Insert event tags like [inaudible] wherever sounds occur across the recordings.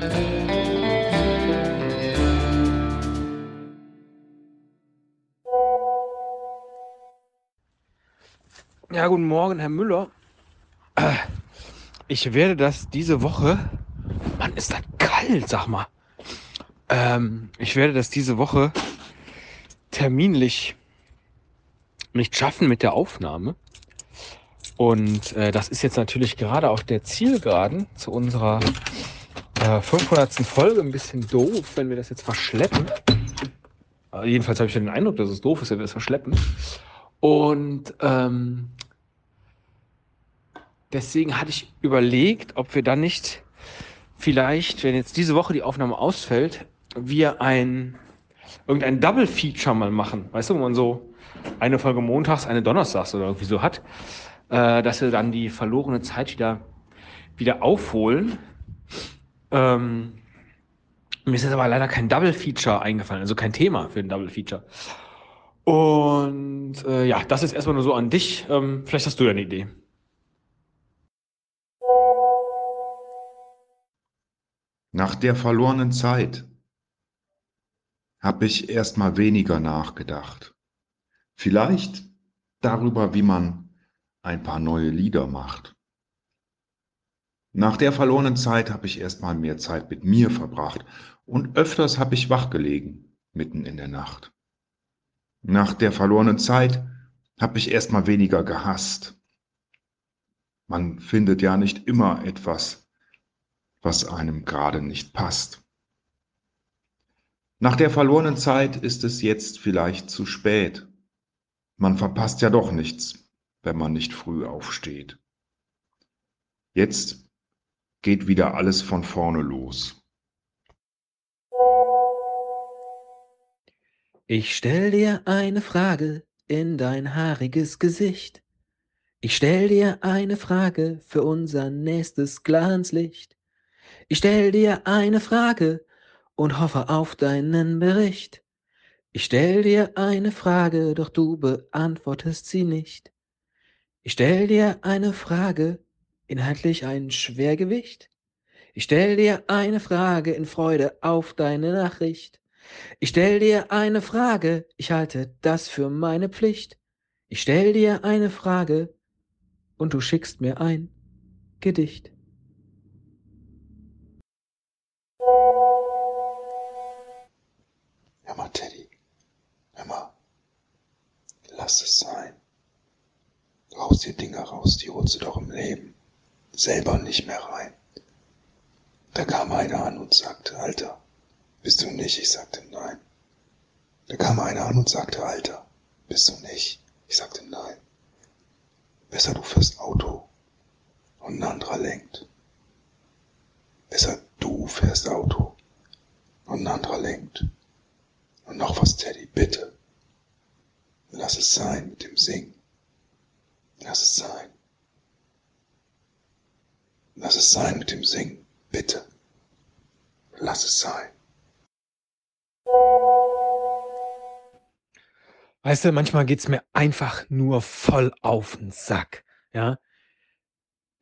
Ja, guten Morgen, Herr Müller. Ich werde das diese Woche. Mann, ist das kalt, sag mal. Ähm, ich werde das diese Woche terminlich nicht schaffen mit der Aufnahme. Und äh, das ist jetzt natürlich gerade auf der Zielgeraden zu unserer äh, 500. Folge ein bisschen doof, wenn wir das jetzt verschleppen. Äh, jedenfalls habe ich den Eindruck, dass es doof ist, wenn wir das verschleppen. Und ähm, deswegen hatte ich überlegt, ob wir dann nicht vielleicht, wenn jetzt diese Woche die Aufnahme ausfällt, wir ein irgendein Double Feature mal machen. Weißt du, wo man so eine Folge montags, eine donnerstags oder irgendwie so hat, äh, dass wir dann die verlorene Zeit wieder wieder aufholen. Ähm, mir ist jetzt aber leider kein Double Feature eingefallen, also kein Thema für ein Double Feature. Und äh, ja, das ist erstmal nur so an dich. Ähm, vielleicht hast du ja eine Idee. Nach der verlorenen Zeit habe ich erst mal weniger nachgedacht. Vielleicht darüber, wie man ein paar neue Lieder macht. Nach der verlorenen Zeit habe ich erst mal mehr Zeit mit mir verbracht und öfters habe ich wachgelegen mitten in der Nacht. Nach der verlorenen Zeit habe ich erst mal weniger gehasst. Man findet ja nicht immer etwas, was einem gerade nicht passt. Nach der verlorenen Zeit ist es jetzt vielleicht zu spät. Man verpasst ja doch nichts, wenn man nicht früh aufsteht. Jetzt geht wieder alles von vorne los. Ich stell dir eine Frage in dein haariges Gesicht. Ich stell dir eine Frage für unser nächstes Glanzlicht. Ich stell dir eine Frage und hoffe auf deinen Bericht. Ich stell dir eine Frage, doch du beantwortest sie nicht. Ich stell dir eine Frage, inhaltlich ein Schwergewicht. Ich stell dir eine Frage in Freude auf deine Nachricht. Ich stell dir eine Frage, ich halte das für meine Pflicht. Ich stell dir eine Frage und du schickst mir ein Gedicht. Hör mal, Teddy. Hör mal. Lass es sein. Du haust dir Dinge raus, die holst du doch im Leben selber nicht mehr rein. Da kam einer an und sagte, Alter, bist du nicht? Ich sagte nein. Da kam einer an und sagte, Alter, bist du nicht? Ich sagte nein. Besser du fährst Auto und ein anderer lenkt. Besser du fährst Auto und ein anderer lenkt. Und noch was, Teddy, bitte. Lass es sein mit dem Singen. Lass es sein. Lass es sein mit dem Singen. Bitte. Lass es sein. Weißt du, manchmal geht's mir einfach nur voll auf den Sack. Ja.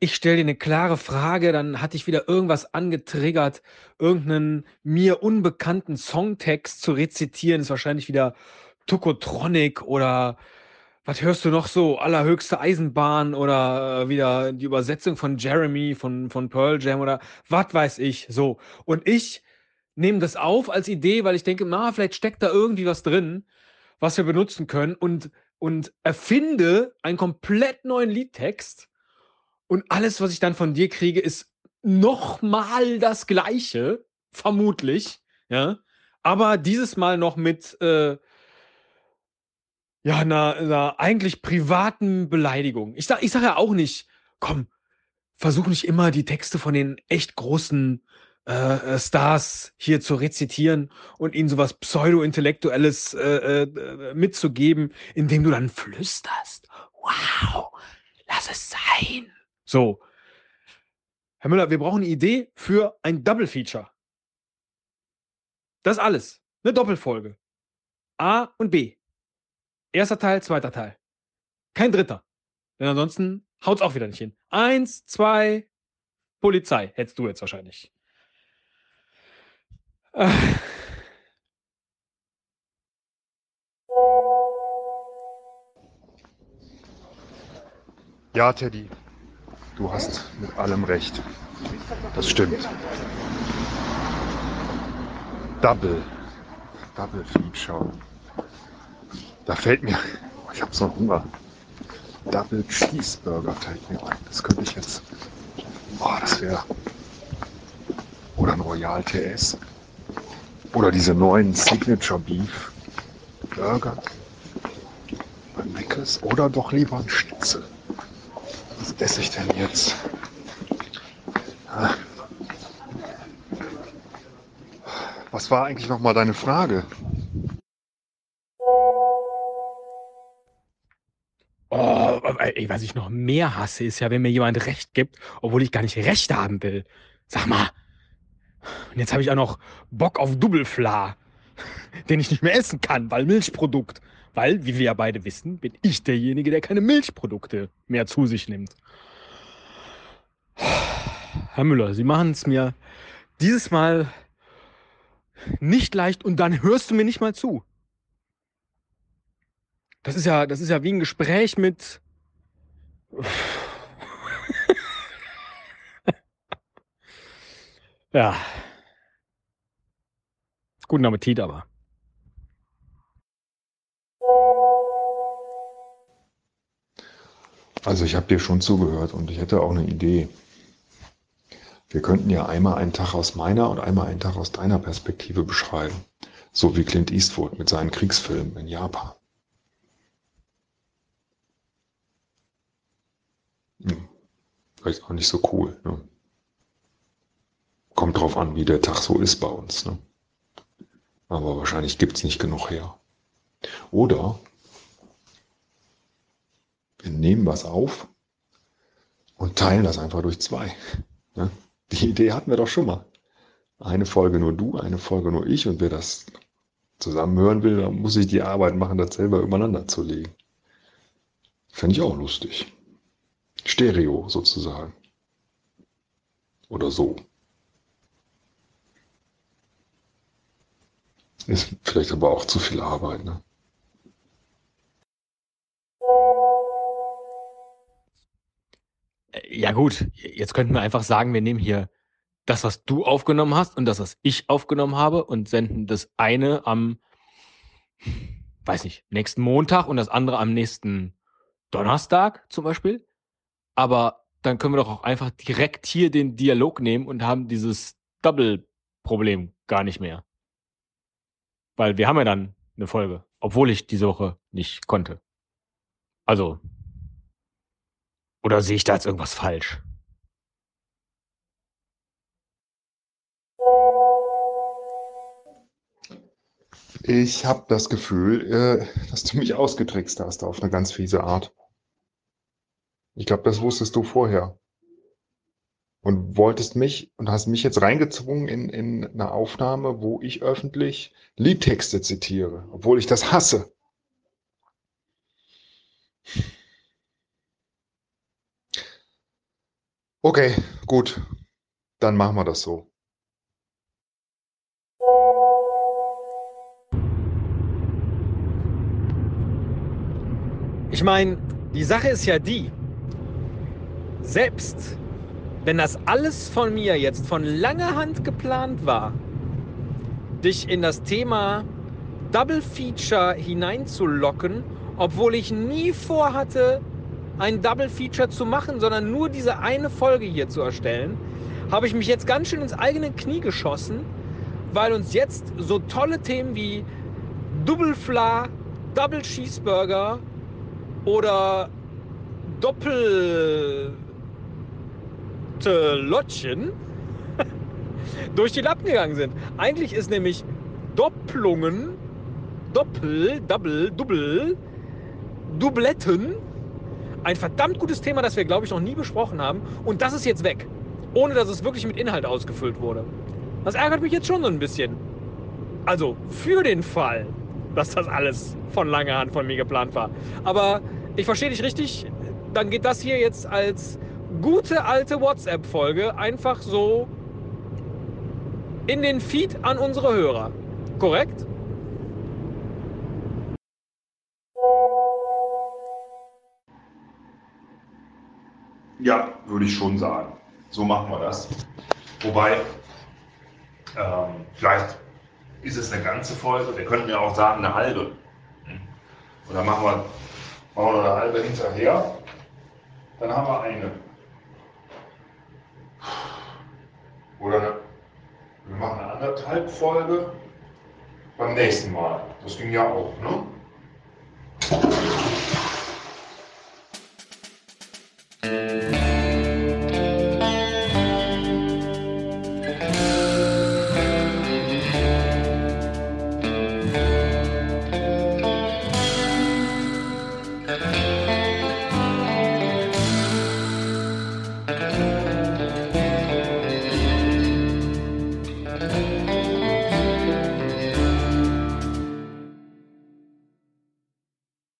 Ich stelle dir eine klare Frage, dann hatte ich wieder irgendwas angetriggert, irgendeinen mir unbekannten Songtext zu rezitieren, ist wahrscheinlich wieder Tokotronic oder was hörst du noch so? Allerhöchste Eisenbahn oder äh, wieder die Übersetzung von Jeremy von, von Pearl Jam oder was weiß ich. So. Und ich nehme das auf als Idee, weil ich denke, na, vielleicht steckt da irgendwie was drin, was wir benutzen können und, und erfinde einen komplett neuen Liedtext. Und alles, was ich dann von dir kriege, ist nochmal das Gleiche, vermutlich. Ja. Aber dieses Mal noch mit, äh, ja, einer, einer eigentlich privaten Beleidigung. Ich sag, ich sag ja auch nicht, komm, versuch nicht immer die Texte von den echt großen äh, äh, Stars hier zu rezitieren und ihnen sowas Pseudo-Intellektuelles äh, äh, mitzugeben, indem du dann flüsterst. Wow, lass es sein. So. Herr Müller, wir brauchen eine Idee für ein Double-Feature. Das alles. Eine Doppelfolge. A und B. Erster Teil, zweiter Teil. Kein dritter. Denn ansonsten haut's auch wieder nicht hin. Eins, zwei, Polizei. Hättest du jetzt wahrscheinlich. Äh. [sighs] Ja, Teddy, du hast mit allem recht. Das stimmt. Double. Double Feature. Da fällt mir, [laughs] ich habe so Hunger. Double Cheeseburger fällt mir ein. Das könnte ich jetzt. Oh, das wäre. Oder ein Royal TS. Oder diese neuen Signature Beef Burger. Bei Meckes. Oder doch lieber ein Schnitzel. Was esse ich denn jetzt? Ah. Was war eigentlich nochmal deine Frage? Ey, was ich noch mehr hasse, ist ja, wenn mir jemand Recht gibt, obwohl ich gar nicht Recht haben will. Sag mal. Und jetzt habe ich auch noch Bock auf Doublefla, [laughs] den ich nicht mehr essen kann, weil Milchprodukt. Weil, wie wir ja beide wissen, bin ich derjenige, der keine Milchprodukte mehr zu sich nimmt. Herr Müller, Sie machen es mir dieses Mal nicht leicht und dann hörst du mir nicht mal zu. Das ist ja, das ist ja wie ein Gespräch mit. [laughs] ja. Guten Appetit aber. Also ich habe dir schon zugehört und ich hätte auch eine Idee. Wir könnten ja einmal einen Tag aus meiner und einmal einen Tag aus deiner Perspektive beschreiben. So wie Clint Eastwood mit seinen Kriegsfilmen in Japan. Vielleicht auch nicht so cool. Ne? Kommt drauf an, wie der Tag so ist bei uns. Ne? Aber wahrscheinlich gibt's nicht genug her. Oder wir nehmen was auf und teilen das einfach durch zwei. Ne? Die Idee hatten wir doch schon mal. Eine Folge nur du, eine Folge nur ich und wer das zusammen hören will, dann muss ich die Arbeit machen, das selber übereinander zu legen. Fände ich auch lustig. Stereo sozusagen. Oder so. Ist vielleicht aber auch zu viel Arbeit, ne? Ja gut, jetzt könnten wir einfach sagen, wir nehmen hier das, was du aufgenommen hast und das, was ich aufgenommen habe und senden das eine am, weiß nicht, nächsten Montag und das andere am nächsten Donnerstag zum Beispiel. Aber dann können wir doch auch einfach direkt hier den Dialog nehmen und haben dieses Double-Problem gar nicht mehr. Weil wir haben ja dann eine Folge, obwohl ich diese Woche nicht konnte. Also, oder sehe ich da jetzt irgendwas falsch? Ich habe das Gefühl, äh, dass du mich ausgetrickst hast auf eine ganz fiese Art. Ich glaube, das wusstest du vorher. Und wolltest mich und hast mich jetzt reingezwungen in, in eine Aufnahme, wo ich öffentlich Liedtexte zitiere, obwohl ich das hasse. Okay, gut. Dann machen wir das so. Ich meine, die Sache ist ja die, selbst wenn das alles von mir jetzt von langer Hand geplant war, dich in das Thema Double Feature hineinzulocken, obwohl ich nie vorhatte, ein Double Feature zu machen, sondern nur diese eine Folge hier zu erstellen, habe ich mich jetzt ganz schön ins eigene Knie geschossen, weil uns jetzt so tolle Themen wie Double Fla, Double Cheeseburger oder Doppel Lottchen [laughs] durch die Lappen gegangen sind. Eigentlich ist nämlich Doppelungen, Doppel, Double, Double, Doubletten ein verdammt gutes Thema, das wir, glaube ich, noch nie besprochen haben. Und das ist jetzt weg. Ohne dass es wirklich mit Inhalt ausgefüllt wurde. Das ärgert mich jetzt schon so ein bisschen. Also für den Fall, dass das alles von langer Hand von mir geplant war. Aber ich verstehe dich richtig. Dann geht das hier jetzt als gute alte WhatsApp-Folge einfach so in den Feed an unsere Hörer. Korrekt? Ja, würde ich schon sagen. So machen wir das. Wobei, ähm, vielleicht ist es eine ganze Folge. Wir könnten ja auch sagen, eine halbe. Oder machen wir, machen wir eine halbe hinterher. Dann haben wir eine. Oder wir machen eine anderthalb Folge beim nächsten Mal. Das ging ja auch, ne?